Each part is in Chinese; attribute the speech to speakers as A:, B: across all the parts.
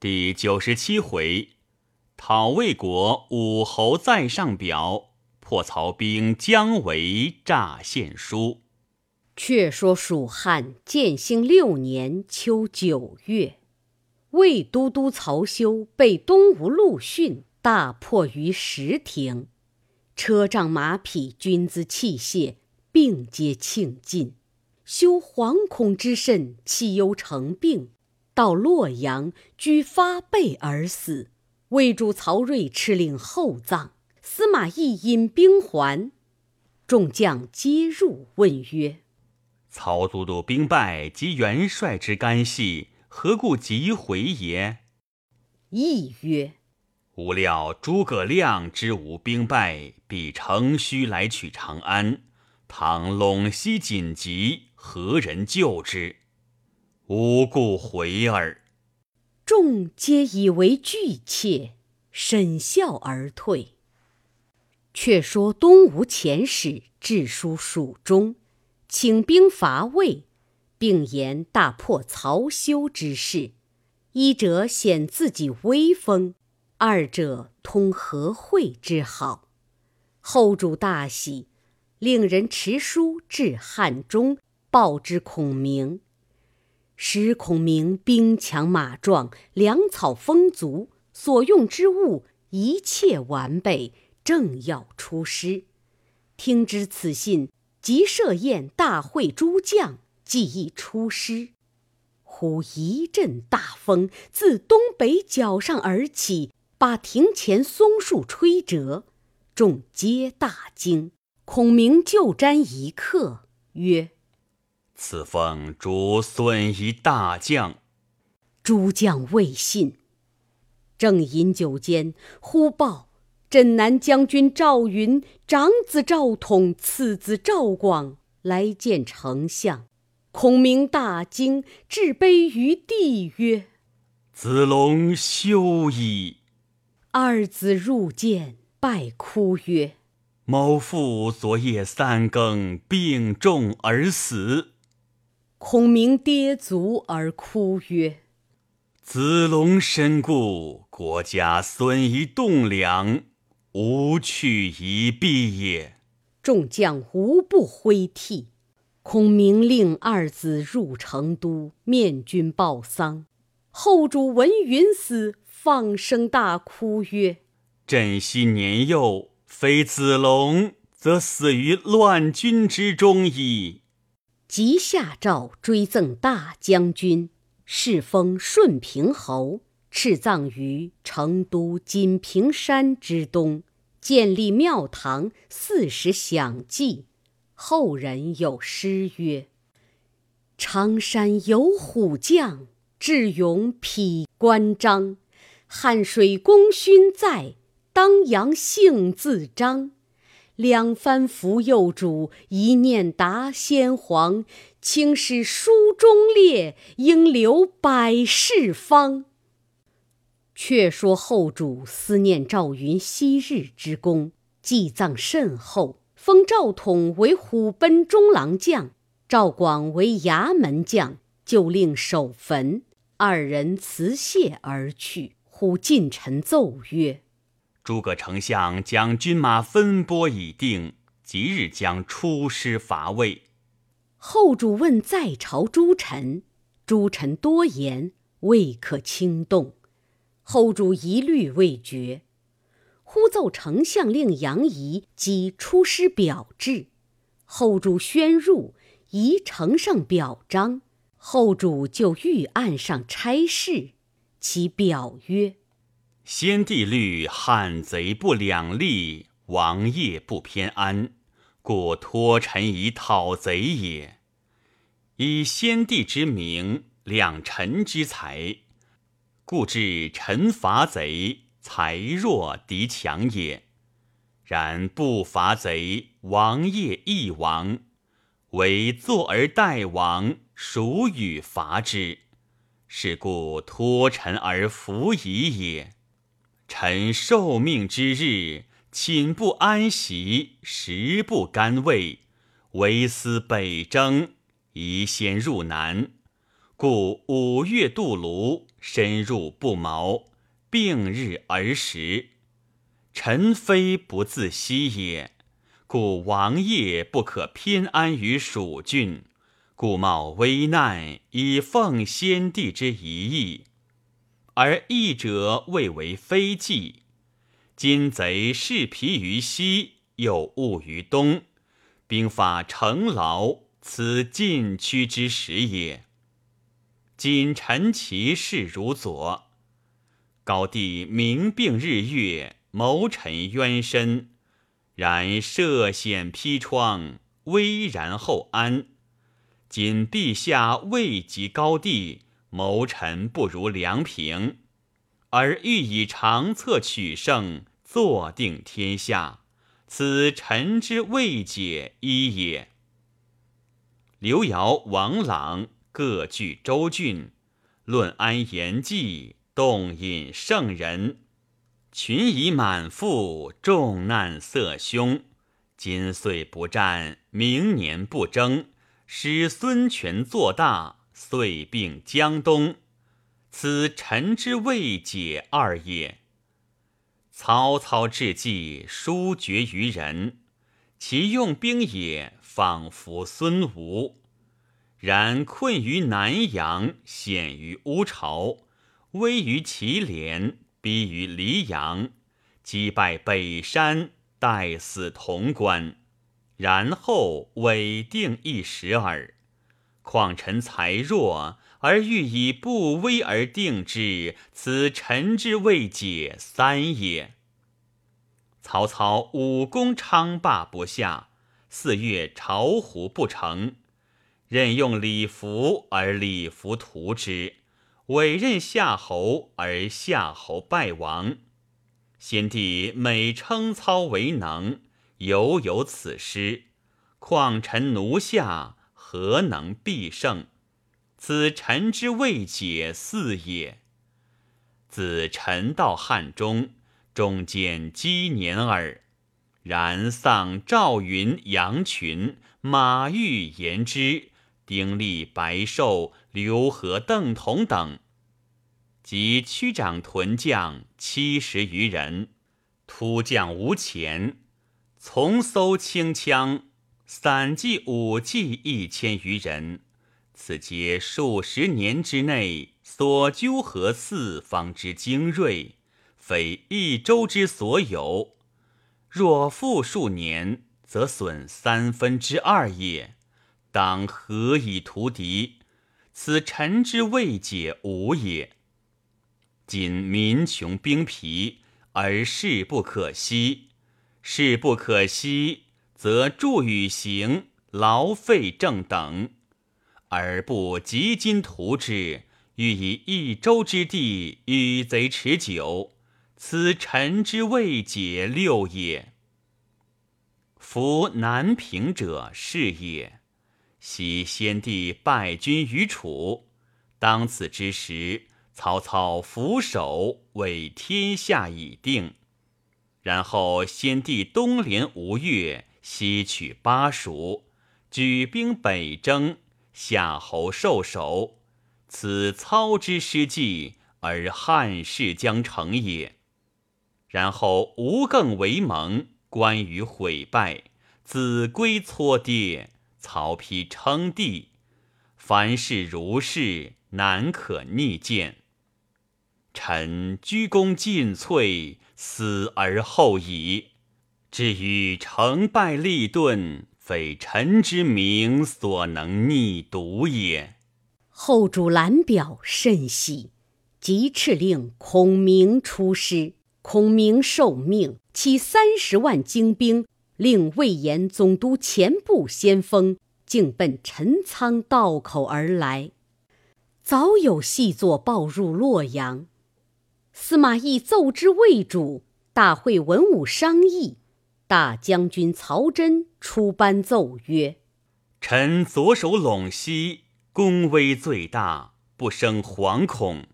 A: 第九十七回，讨魏国武侯在上表，破曹兵姜维诈献书。
B: 却说蜀汉建兴六年秋九月，魏都督曹休被东吴陆逊大破于石亭，车仗马匹、军资器械并皆庆尽，休惶恐之甚，气忧成病。到洛阳，居发背而死。魏主曹睿敕令厚葬。司马懿引兵还，众将皆入，问曰：“
A: 曹都督兵败及元帅之干系，何故急回也？”
B: 懿曰：“
A: 吾料诸葛亮之无兵败，必乘虚来取长安。倘陇西紧急，何人救之？”无故回耳，
B: 众皆以为惧怯，沈笑而退。却说东吴遣使致书蜀中，请兵伐魏，并言大破曹休之事。一者显自己威风，二者通和会之好。后主大喜，令人持书至汉中，报之孔明。时孔明兵强马壮，粮草丰足，所用之物一切完备，正要出师。听知此信，即设宴大会诸将，计议出师。忽一阵大风自东北角上而起，把庭前松树吹折，众皆大惊。孔明就瞻一刻，曰：
A: 此奉主孙一大将，
B: 诸将未信。正饮酒间，忽报镇南将军赵云长子赵统，次子赵广来见丞相。孔明大惊，置杯于地，曰：“
A: 子龙休矣！”
B: 二子入见，拜哭曰：“
A: 某父昨夜三更病重而死。”
B: 孔明跌足而哭曰：“
A: 子龙身故，国家损一栋梁，吾去一臂也。”
B: 众将无不挥涕。孔明令二子入成都，面君报丧。后主闻云死，放声大哭曰：“
A: 朕昔年幼，非子龙，则死于乱军之中矣。”
B: 即下诏追赠大将军，世封顺平侯，敕葬于成都锦屏山之东，建立庙堂，四时享祭。后人有诗曰：“常山有虎将，智勇匹关张。汉水功勋在，当阳姓自彰。”两番扶幼主，一念达先皇。青史书中列，应留百世方。却说后主思念赵云昔日之功，祭葬甚厚，封赵统为虎贲中郎将，赵广为衙门将，就令守坟。二人辞谢而去。忽近臣奏曰。
A: 诸葛丞相将军马分拨已定，即日将出师伐魏。
B: 后主问在朝诸臣，诸臣多言未可轻动。后主一虑未决，忽奏丞相令杨仪即出师表至。后主宣入，仪呈上表彰。后主就御案上差事，其表曰。
A: 先帝虑汉贼不两立，王业不偏安，故托臣以讨贼也。以先帝之名，两臣之才，故至臣伐贼，才弱敌强也。然不伐贼，王业亦亡，唯坐而待亡，孰与伐之？是故托臣而服矣也。臣受命之日，寝不安席，食不甘味，唯思北征，宜先入南。故五月渡泸，深入不毛，并日而食。臣非不自惜也，故王爷不可偏安于蜀郡，故冒危难以奉先帝之遗意。而义者未为非计，今贼势疲于西，又误于东，兵法成劳，此禁区之时也。今陈其事如左，高帝明并日月，谋臣冤深，然涉险披疮，危然后安。今陛下未及高帝。谋臣不如梁平，而欲以长策取胜，坐定天下，此臣之未解一也。刘繇、王朗各据州郡，论安言计，动引圣人，群夷满腹，众难色凶。今岁不战，明年不争，使孙权做大。遂并江东，此臣之未解二也。曹操智计疏绝于人，其用兵也仿佛孙吴。然困于南阳，险于乌巢，危于祁连，逼于黎阳，击败北山，待死潼关，然后委定一时耳。况臣才弱，而欲以不威而定之，此臣之未解三也。曹操武功昌霸不下，四月巢湖不成，任用李福而李福屠之，委任夏侯而夏侯败亡。先帝每称操为能，犹有此失，况臣奴下。何能必胜？此臣之未解四也。自臣到汉中，中见积年耳。然丧赵云、杨群、马玉、言之、丁力、白寿、刘和、邓同等，及区长屯将七十余人，突将无前，从搜轻枪。散骑武骑一千余人，此皆数十年之内所纠合四方之精锐，非一州之所有。若复数年，则损三分之二也。当何以图敌？此臣之未解无也。今民穷兵疲，而势不可息，势不可息。则助与行劳费正等，而不急今图之，欲以一州之地与贼持久，此臣之未解六也。夫南平者是也。昔先帝败军于楚，当此之时，曹操俯首为天下已定，然后先帝东连吴越。西取巴蜀，举兵北征，夏侯受首，此操之失计，而汉室将成也。然后吴更为盟，关羽毁败，子规搓跌，曹丕称帝，凡事如是，难可逆见。臣鞠躬尽瘁，死而后已。至于成败利钝，非臣之明所能逆读也。
B: 后主览表甚喜，即敕令孔明出师。孔明受命，起三十万精兵，令魏延总督前部先锋，径奔陈仓道口而来。早有细作报入洛阳。司马懿奏之魏主，大会文武商议。大将军曹真出班奏曰：“
A: 臣左手陇西，功威最大，不生惶恐。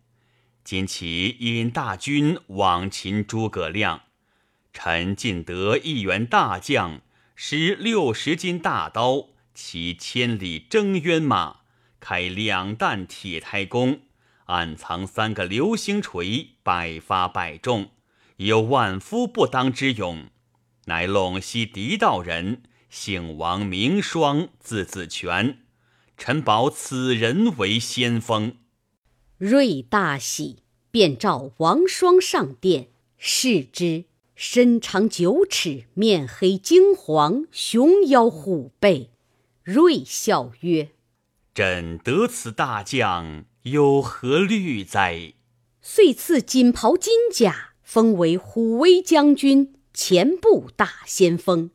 A: 今其引大军往擒诸葛亮，臣尽得一员大将，使六十斤大刀，骑千里征渊马，开两弹铁胎弓，暗藏三个流星锤，百发百中，有万夫不当之勇。乃陇西狄道人，姓王，名双，字子权。臣保此人为先锋。
B: 睿大喜，便召王双上殿，视之，身长九尺，面黑金黄，熊腰虎背。睿笑曰：“
A: 朕得此大将，有何虑哉？”
B: 遂赐锦袍金甲，封为虎威将军、前部大先锋。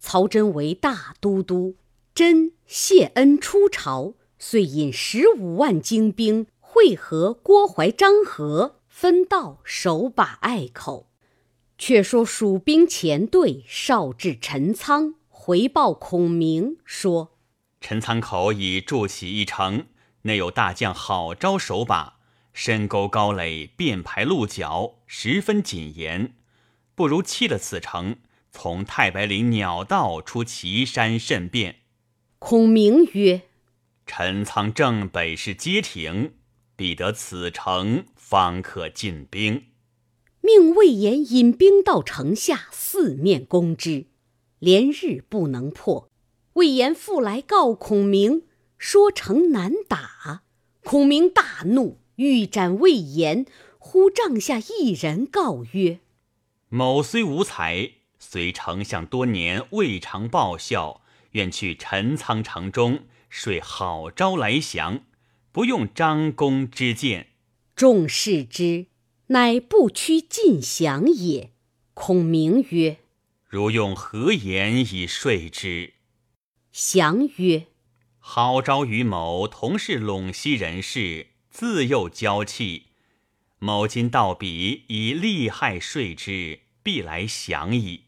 B: 曹真为大都督。真谢恩出朝，遂引十五万精兵会合郭淮、张合，分道守把隘口。却说蜀兵前队少至陈仓，回报孔明说：“
A: 陈仓口已筑起一城，内有大将郝昭守把，深沟高垒，便排鹿角，十分谨严。不如弃了此城，从太白岭鸟道出岐山，甚便。”
B: 孔明曰：“
A: 陈仓正北是街亭，必得此城，方可进兵。”
B: 命魏延引兵到城下，四面攻之，连日不能破。魏延复来告孔明，说城难打。孔明大怒，欲斩魏延。忽帐下一人告曰：“
A: 某虽无才，随丞相多年，未尝报效。”愿去陈仓城中，睡好招来降，不用张公之见。
B: 众视之，乃不屈尽降也。孔明曰：“
A: 如用何言以说之？”
B: 降曰：“
A: 好招与某同是陇西人士，自幼交气。某今到彼，以利害说之，必来降矣。”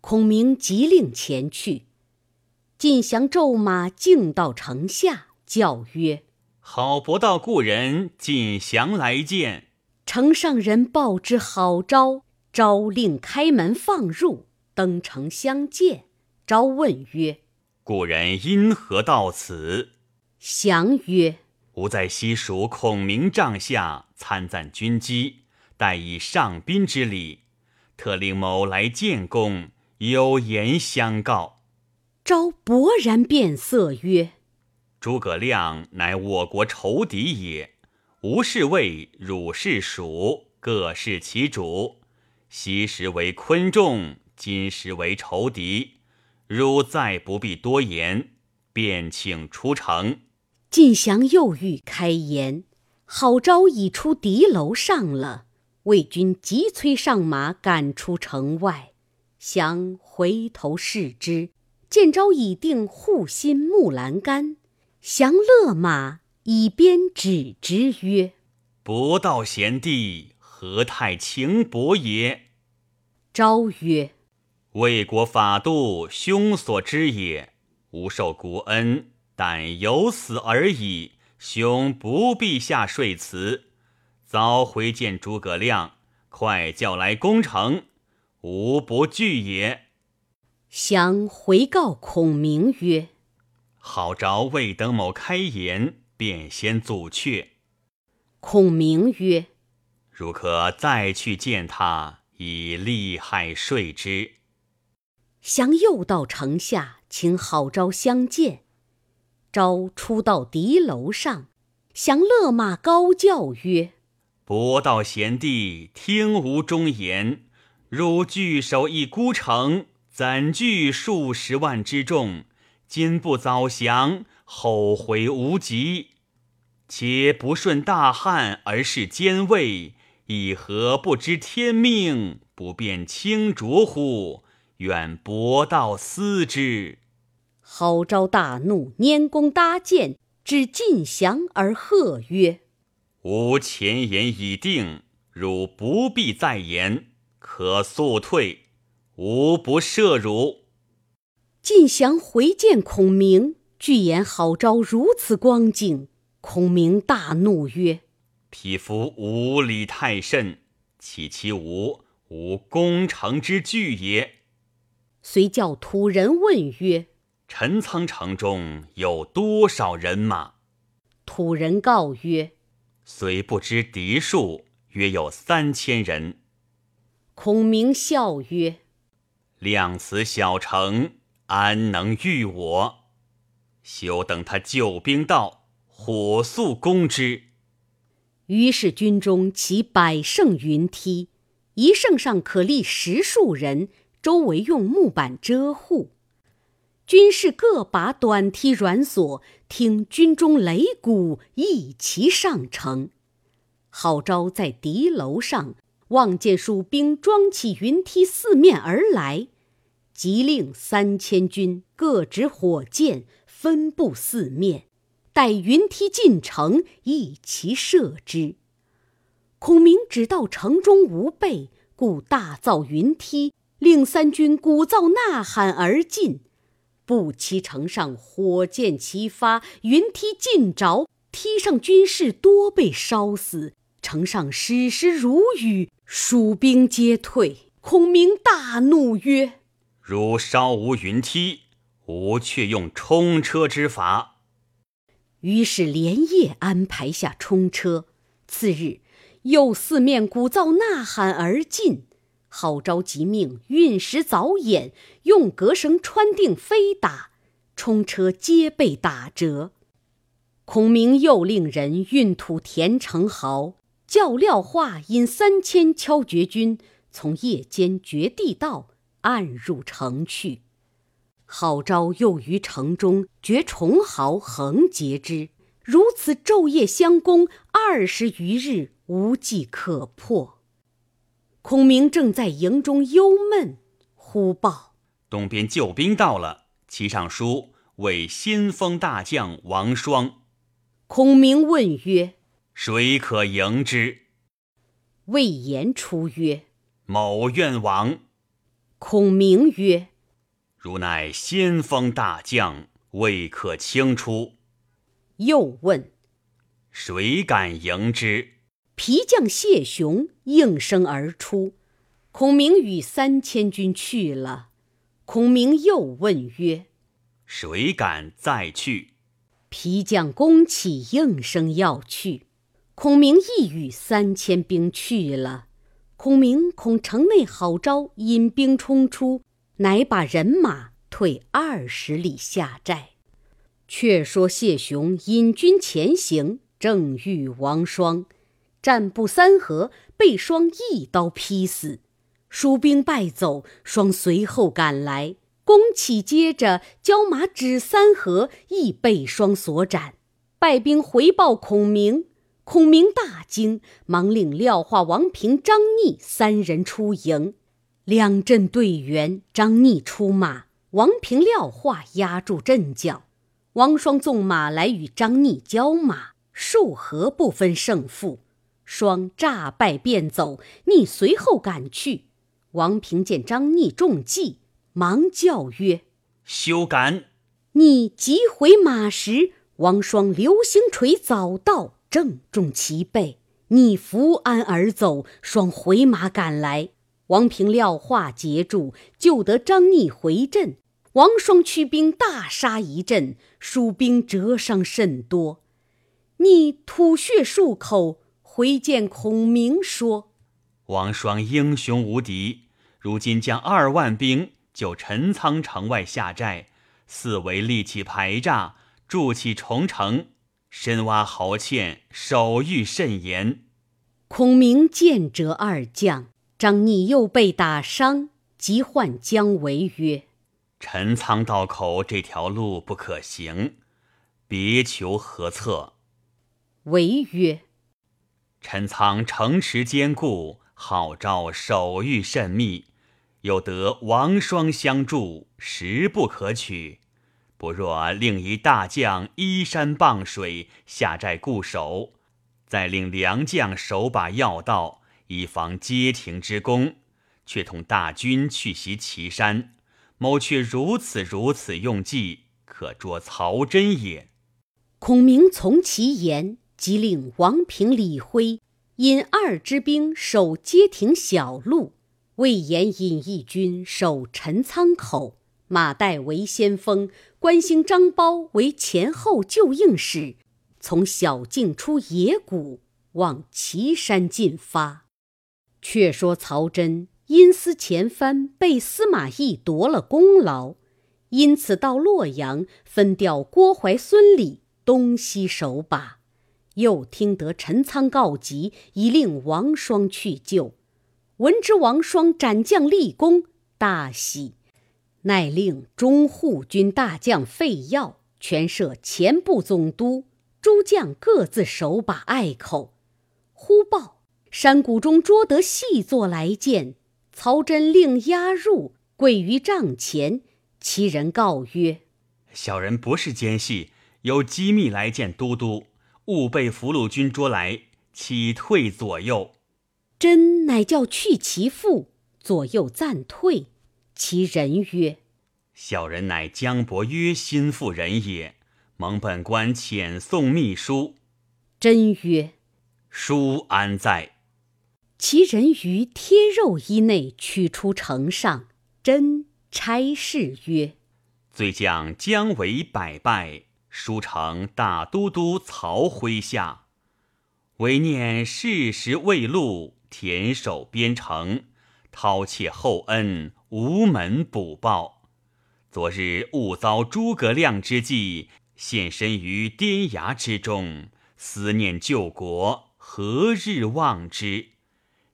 B: 孔明急令前去。晋降骤马径到城下，叫曰：“
A: 好伯道故人晋降来见。”
B: 城上人报之好招，招令开门放入，登城相见。招问曰：“
A: 故人因何到此？”
B: 降曰：“
A: 吾在西蜀孔明帐下参赞军机，待以上宾之礼，特令某来见公，有言相告。”
B: 昭勃然变色曰：“
A: 诸葛亮乃我国仇敌也。吴是魏，汝是蜀，各是其主。昔时为昆仲，今时为仇敌。汝再不必多言，便请出城。”
B: 晋降又欲开言，郝昭已出敌楼上了。魏军急催上马，赶出城外。降回头视之。见昭已定护心木栏杆，降勒马以鞭指之曰：“
A: 伯道贤弟，何太轻薄也？”
B: 昭曰：“
A: 魏国法度，兄所知也。吾受国恩，但有死而已。兄不必下说辞，早回见诸葛亮，快叫来攻城，吾不惧也。”
B: 降回告孔明曰：“
A: 好着未等某开言，便先阻却。”
B: 孔明曰：“
A: 如可再去见他，以利害说之。”
B: 降又到城下，请郝昭相见。昭出到敌楼上，降勒马高叫曰：“
A: 伯道贤弟，听吾忠言，汝据守一孤城。”怎惧数十万之众？今不早降，后悔无及。且不顺大汉而是奸魏，以何不知天命，不辨清浊乎？愿伯道思之。
B: 郝昭大怒，拈弓搭箭，指晋降而喝曰：“
A: 吾前言已定，汝不必再言，可速退。”吾不赦汝。
B: 晋降回见孔明，具言郝昭如此光景。孔明大怒曰：“
A: 匹夫无礼太甚，岂其无无攻城之惧也？”
B: 遂叫土人问曰：“
A: 陈仓城中有多少人马？”
B: 土人告曰：“
A: 虽不知敌数，约有三千人。
B: 孔明笑曰：“
A: 量此小城，安能御我？休等他救兵到，火速攻之。”
B: 于是军中起百胜云梯，一胜上可立十数人，周围用木板遮护。军士各把短梯软锁，听军中擂鼓，一齐上城。郝昭在敌楼上望见蜀兵装起云梯四面而来，即令三千军各执火箭，分布四面，待云梯进城，一齐射之。孔明只道城中无备，故大造云梯，令三军鼓噪呐喊而进。不期城上火箭齐发，云梯尽着，梯上军士多被烧死，城上矢石如雨，蜀兵皆退。孔明大怒曰：“
A: 如烧无云梯，吾却用冲车之法。”
B: 于是连夜安排下冲车。次日，又四面鼓噪呐喊而进。郝昭即命运石凿眼，用革绳穿定飞打，冲车皆被打折。孔明又令人运土填城壕，叫廖化引三千敲掘军从夜间掘地道，暗入城去。郝昭又于城中掘重壕，横截之。如此昼夜相攻，二十余日，无计可破。孔明正在营中忧闷，忽报
A: 东边救兵到了，其上书为先锋大将王双。
B: 孔明问曰：“
A: 谁可迎之？”
B: 魏延出曰：“
A: 某愿往。”
B: 孔明曰：“
A: 如乃先锋大将，未可轻出。”
B: 又问：“
A: 谁敢迎之？”
B: 皮将谢雄应声而出，孔明与三千军去了。孔明又问曰：“
A: 谁敢再去？”
B: 皮将弓起应声要去。孔明亦与三千兵去了。孔明恐城内好招引兵冲出，乃把人马退二十里下寨。却说谢雄引军前行，正遇王双。战不三合，被双一刀劈死。蜀兵败走，双随后赶来，弓起接着交马只三合，亦被双所斩。败兵回报孔明，孔明大惊，忙令廖化、王平、张逆三人出营。两阵对圆，张逆出马，王平、廖化压住阵脚。王双纵马来与张逆交马，数合不分胜负。双诈败便走，逆随后赶去。王平见张逆中计，忙叫曰：“
A: 休赶！”
B: 逆急回马时，王双流星锤早到，正中其背。逆伏鞍而走，双回马赶来。王平、料化截住，救得张逆回阵。王双驱兵大杀一阵，蜀兵折伤甚多。逆吐血数口。回见孔明说：“
A: 王双英雄无敌，如今将二万兵就陈仓城外下寨，四围立起排栅，筑起重城，深挖壕堑，守御甚严。”
B: 孔明见折二将，张逆又被打伤，即唤姜维曰：“
A: 陈仓道口这条路不可行，别求何策？”
B: 维曰。
A: 陈仓城池坚固，号召守御甚密，又得王双相助，实不可取。不若令一大将依山傍水下寨固守，再令良将守把要道，以防街亭之攻，却同大军去袭岐山。某却如此如此用计，可捉曹真也。
B: 孔明从其言。即令王平、李辉引二支兵守街亭小路，魏延引一军守陈仓口，马岱为先锋，关兴、张苞为前后救应使，从小径出野谷，往岐山进发。却说曹真因思前番被司马懿夺了功劳，因此到洛阳分调郭淮、孙礼东西守把。又听得陈仓告急，已令王双去救。闻知王双斩将立功，大喜，乃令中护军大将费耀全设前部总督，诸将各自守把隘口。忽报山谷中捉得细作来见，曹真令押入，跪于帐前。其人告曰：“
A: 小人不是奸细，有机密来见都督。”误被俘虏军捉来，起退左右。
B: 真乃叫去其父，左右暂退。其人曰：“
A: 小人乃江伯约心腹人也，蒙本官遣送密书。”
B: 真曰：“
A: 书安在？”
B: 其人于贴肉衣内取出呈上。真差事曰：“
A: 罪将姜维百拜。”书成大都督曹麾下，唯念世时未露，田守边城，饕餮厚恩，无门补报。昨日误遭诸葛亮之计，现身于颠崖之中，思念救国，何日忘之？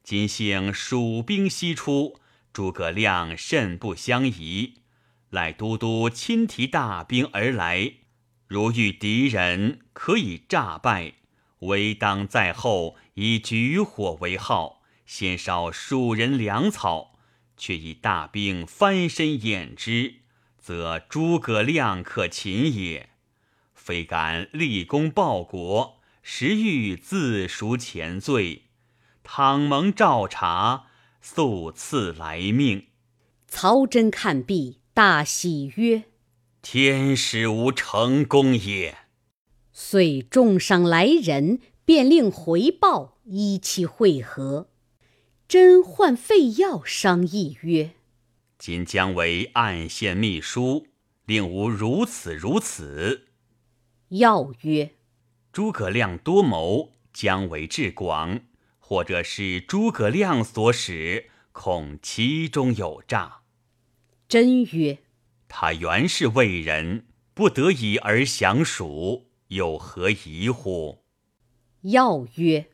A: 今幸蜀兵西出，诸葛亮甚不相宜，赖都督亲提大兵而来。如遇敌人，可以诈败，唯当在后以举火为号，先烧蜀人粮草，却以大兵翻身掩之，则诸葛亮可擒也。非敢立功报国，实欲自赎前罪。倘蒙照察，速赐来命。
B: 曹真看毕，大喜曰。
A: 天使无成功也。
B: 遂重赏来人，便令回报，依期会合。真唤费耀商议曰：“
A: 今姜维暗献秘书，令吾如此如此。”
B: 耀曰：“
A: 诸葛亮多谋，姜维智广，或者是诸葛亮所使，恐其中有诈。”
B: 真曰。
A: 他原是魏人，不得已而降蜀，有何疑乎？
B: 要曰：“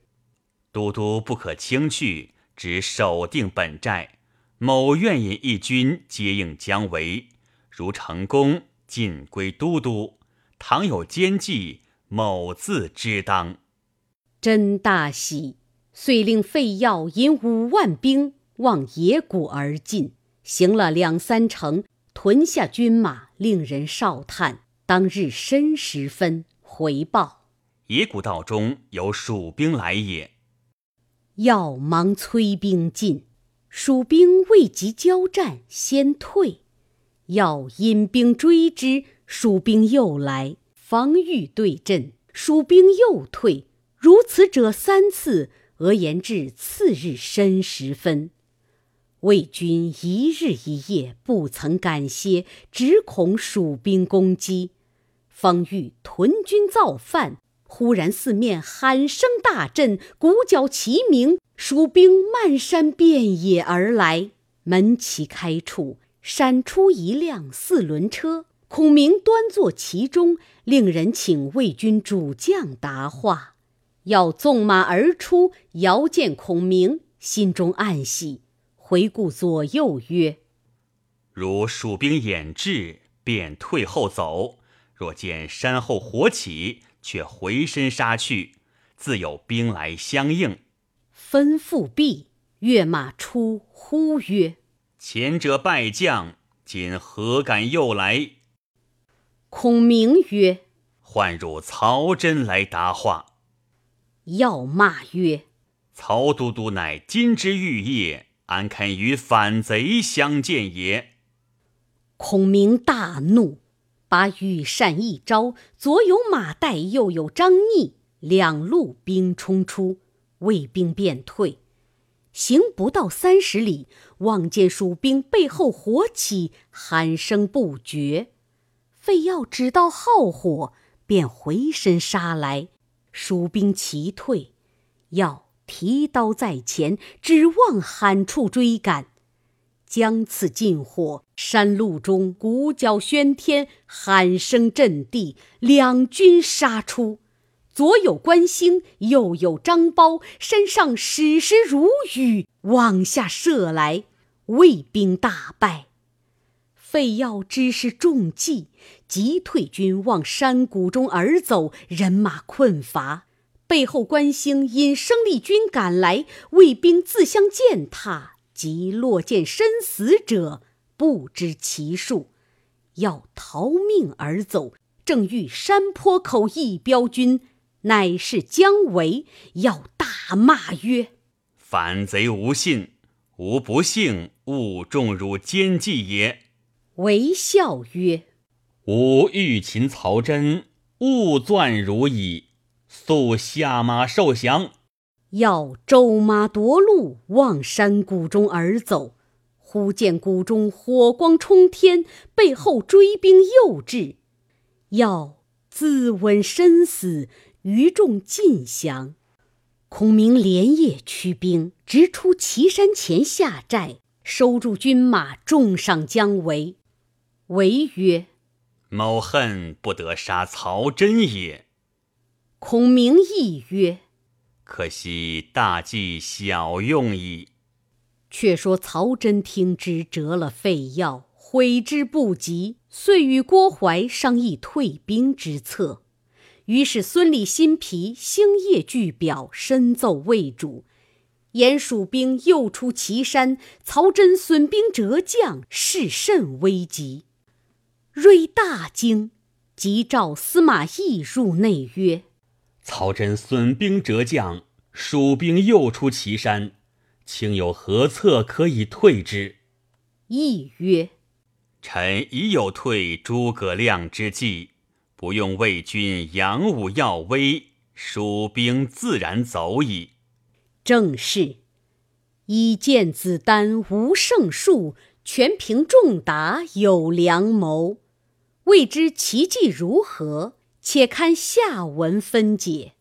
A: 都督不可轻去，只守定本寨。某愿引一军接应姜维，如成功，尽归都督；倘有奸计，某自知当。”
B: 真大喜，遂令费耀引五万兵往野谷而进，行了两三城。屯下军马，令人哨探。当日申时分，回报
A: 野谷道中有蜀兵来也。
B: 要忙催兵进，蜀兵未及交战，先退。要引兵追之，蜀兵又来，防御对阵，蜀兵又退。如此者三次，俄言至次日申时分。魏军一日一夜不曾敢歇，只恐蜀兵攻击。方欲屯军造饭，忽然四面喊声大震，鼓角齐鸣，蜀兵漫山遍野而来。门旗开处，闪出一辆四轮车，孔明端坐其中，令人请魏军主将答话。要纵马而出，遥见孔明，心中暗喜。回顾左右曰：“
A: 如蜀兵掩至，便退后走；若见山后火起，却回身杀去，自有兵来相应。”
B: 吩咐毕，跃马出，呼曰：“
A: 前者败将，今何敢又来？”
B: 孔明曰：“
A: 唤入曹真来答话。”
B: 要骂曰：“
A: 曹都督乃金枝玉叶。”安肯与反贼相见也？
B: 孔明大怒，把羽扇一招，左有马岱，右有张逆，两路兵冲出，魏兵便退。行不到三十里，望见蜀兵背后火起，喊声不绝。费耀只道好火，便回身杀来，蜀兵齐退。要提刀在前，指望喊处追赶。将此禁火，山路中鼓角喧天，喊声震地，两军杀出。左有关兴，右有张苞，山上矢石如雨，往下射来，魏兵大败。费耀知是中计，急退军往山谷中而走，人马困乏。背后关兴引生力军赶来，魏兵自相践踏，即落见身死者，不知其数，要逃命而走，正遇山坡口一彪军。乃是姜维，要大骂曰：“
A: 反贼无信，吾不幸误中汝奸计也。”
B: 为笑曰：“
A: 吾欲擒曹真，误钻汝矣。速下马受降。”
B: 要周马夺路，望山谷中而走。忽见谷中火光冲天，背后追兵又至，要自刎身死。余众尽降，孔明连夜驱兵，直出岐山前下寨，收住军马，重赏姜维。维曰：“
A: 某恨不得杀曹真也。”
B: 孔明亦曰：“
A: 可惜大计小用矣。”
B: 却说曹真听之，折了废药，悔之不及，遂与郭淮商议退兵之策。于是孙立新皮星夜具表，深奏魏主，言蜀兵又出祁山，曹真损兵折将，势甚危急。睿大惊，即召司马懿入内曰：“
A: 曹真损兵折将，蜀兵又出祁山，卿有何策可以退之？”
B: 懿曰：“
A: 臣已有退诸葛亮之计。”不用魏军扬武耀威，蜀兵自然走矣。
B: 正是，以见子丹无胜数，全凭仲达有良谋。未知其计如何？且看下文分解。